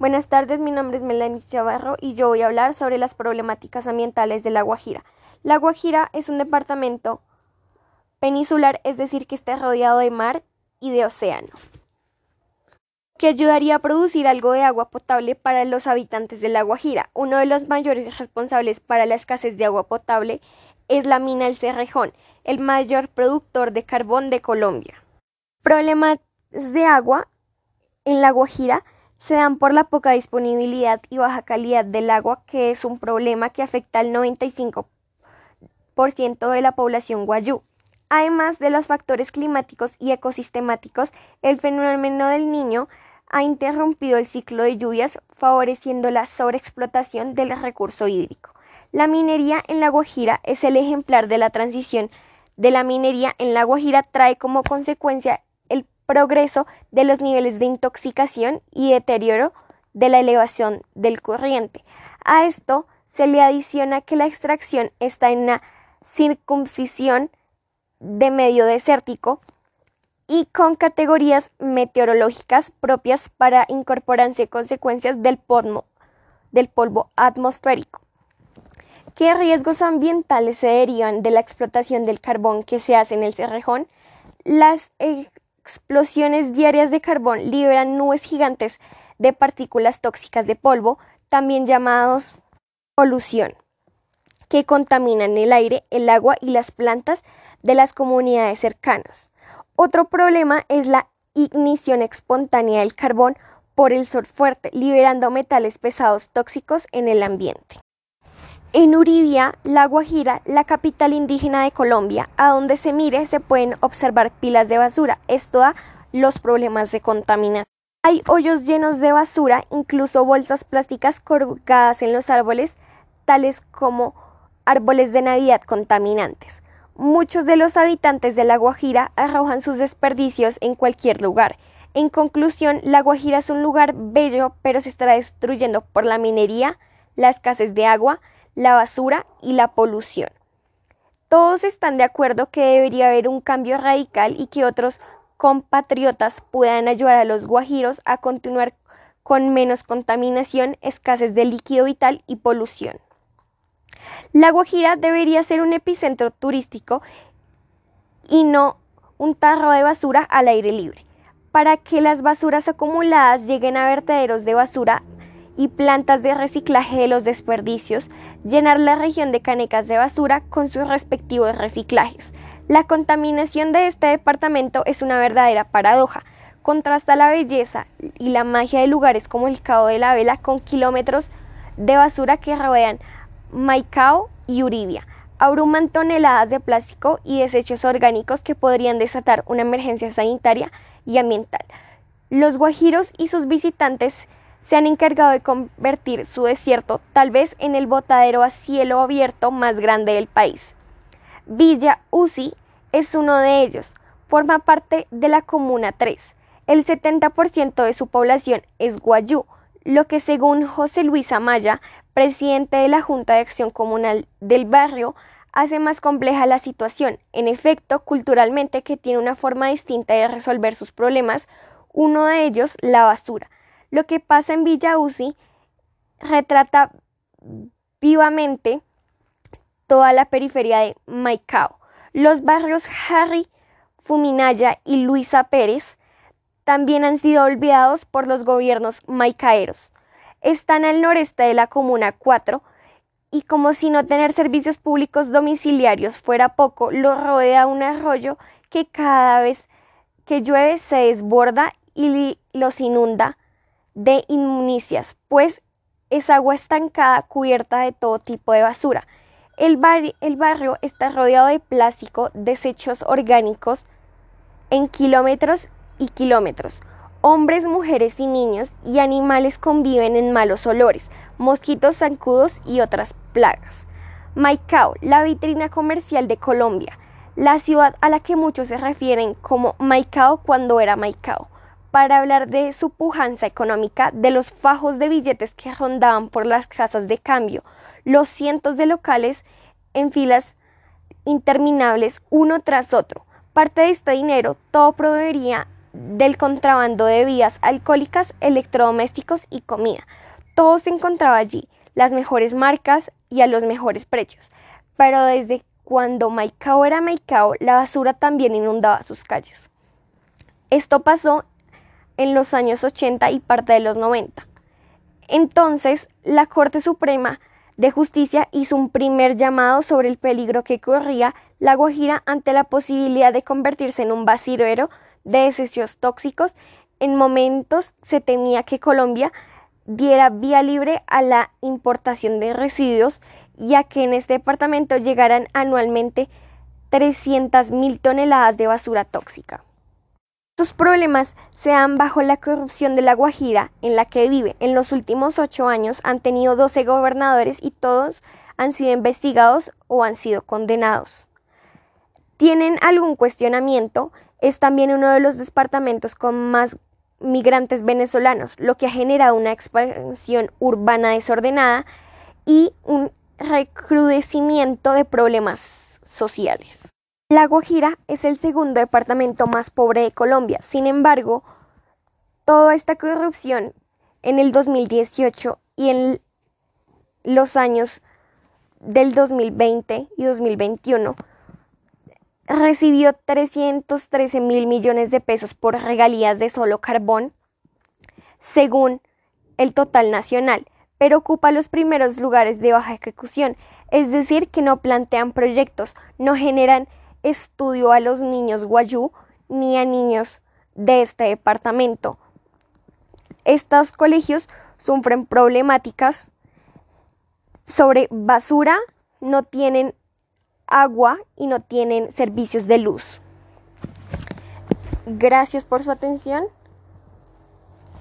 Buenas tardes, mi nombre es Melanie Chavarro y yo voy a hablar sobre las problemáticas ambientales de La Guajira. La Guajira es un departamento peninsular, es decir, que está rodeado de mar y de océano, que ayudaría a producir algo de agua potable para los habitantes de La Guajira. Uno de los mayores responsables para la escasez de agua potable es la mina El Cerrejón, el mayor productor de carbón de Colombia. Problemas de agua en La Guajira se dan por la poca disponibilidad y baja calidad del agua, que es un problema que afecta al 95% de la población guayú. Además de los factores climáticos y ecosistemáticos, el fenómeno del niño ha interrumpido el ciclo de lluvias, favoreciendo la sobreexplotación del recurso hídrico. La minería en La Guajira es el ejemplar de la transición de la minería en La Guajira trae como consecuencia progreso de los niveles de intoxicación y deterioro de la elevación del corriente. A esto se le adiciona que la extracción está en una circuncisión de medio desértico y con categorías meteorológicas propias para incorporarse consecuencias del polvo, del polvo atmosférico. ¿Qué riesgos ambientales se derivan de la explotación del carbón que se hace en el Cerrejón? Las explosiones diarias de carbón liberan nubes gigantes de partículas tóxicas de polvo, también llamados polución, que contaminan el aire, el agua y las plantas de las comunidades cercanas. Otro problema es la ignición espontánea del carbón por el sol fuerte, liberando metales pesados tóxicos en el ambiente. En Uribia, La Guajira, la capital indígena de Colombia, a donde se mire se pueden observar pilas de basura. Esto da los problemas de contaminación. Hay hoyos llenos de basura, incluso bolsas plásticas colgadas en los árboles, tales como árboles de Navidad contaminantes. Muchos de los habitantes de La Guajira arrojan sus desperdicios en cualquier lugar. En conclusión, La Guajira es un lugar bello, pero se estará destruyendo por la minería, la escasez de agua, la basura y la polución. Todos están de acuerdo que debería haber un cambio radical y que otros compatriotas puedan ayudar a los guajiros a continuar con menos contaminación, escasez de líquido vital y polución. La Guajira debería ser un epicentro turístico y no un tarro de basura al aire libre. Para que las basuras acumuladas lleguen a vertederos de basura y plantas de reciclaje de los desperdicios, llenar la región de canecas de basura con sus respectivos reciclajes. La contaminación de este departamento es una verdadera paradoja. Contrasta la belleza y la magia de lugares como el Cabo de la Vela con kilómetros de basura que rodean Maicao y Uribia. Abruman toneladas de plástico y desechos orgánicos que podrían desatar una emergencia sanitaria y ambiental. Los guajiros y sus visitantes se han encargado de convertir su desierto tal vez en el botadero a cielo abierto más grande del país. Villa Uzi es uno de ellos, forma parte de la Comuna 3. El 70% de su población es guayú, lo que según José Luis Amaya, presidente de la Junta de Acción Comunal del barrio, hace más compleja la situación. En efecto, culturalmente que tiene una forma distinta de resolver sus problemas, uno de ellos la basura. Lo que pasa en Villa Uzi retrata vivamente toda la periferia de Maicao. Los barrios Harry, Fuminaya y Luisa Pérez también han sido olvidados por los gobiernos maicaeros. Están al noreste de la Comuna 4 y como si no tener servicios públicos domiciliarios fuera poco, lo rodea un arroyo que cada vez que llueve se desborda y los inunda de inmunicias, pues es agua estancada cubierta de todo tipo de basura. El, el barrio está rodeado de plástico, desechos orgánicos en kilómetros y kilómetros. Hombres, mujeres y niños y animales conviven en malos olores, mosquitos zancudos y otras plagas. Maicao, la vitrina comercial de Colombia, la ciudad a la que muchos se refieren como Maicao cuando era Maicao para hablar de su pujanza económica, de los fajos de billetes que rondaban por las casas de cambio, los cientos de locales en filas interminables uno tras otro. Parte de este dinero todo proveería del contrabando de bebidas alcohólicas, electrodomésticos y comida. Todo se encontraba allí, las mejores marcas y a los mejores precios. Pero desde cuando Maicao era Maicao, la basura también inundaba sus calles. Esto pasó en los años 80 y parte de los 90. Entonces, la Corte Suprema de Justicia hizo un primer llamado sobre el peligro que corría la Guajira ante la posibilidad de convertirse en un basurero de desechos tóxicos. En momentos se temía que Colombia diera vía libre a la importación de residuos, ya que en este departamento llegaran anualmente 300.000 toneladas de basura tóxica. Estos problemas se dan bajo la corrupción de la Guajira en la que vive. En los últimos ocho años han tenido 12 gobernadores y todos han sido investigados o han sido condenados. ¿Tienen algún cuestionamiento? Es también uno de los departamentos con más migrantes venezolanos, lo que ha generado una expansión urbana desordenada y un recrudecimiento de problemas sociales. La Guajira es el segundo departamento más pobre de Colombia. Sin embargo, toda esta corrupción en el 2018 y en los años del 2020 y 2021 recibió 313 mil millones de pesos por regalías de solo carbón, según el total nacional, pero ocupa los primeros lugares de baja ejecución, es decir, que no plantean proyectos, no generan estudio a los niños guayú ni a niños de este departamento. Estos colegios sufren problemáticas sobre basura, no tienen agua y no tienen servicios de luz. Gracias por su atención.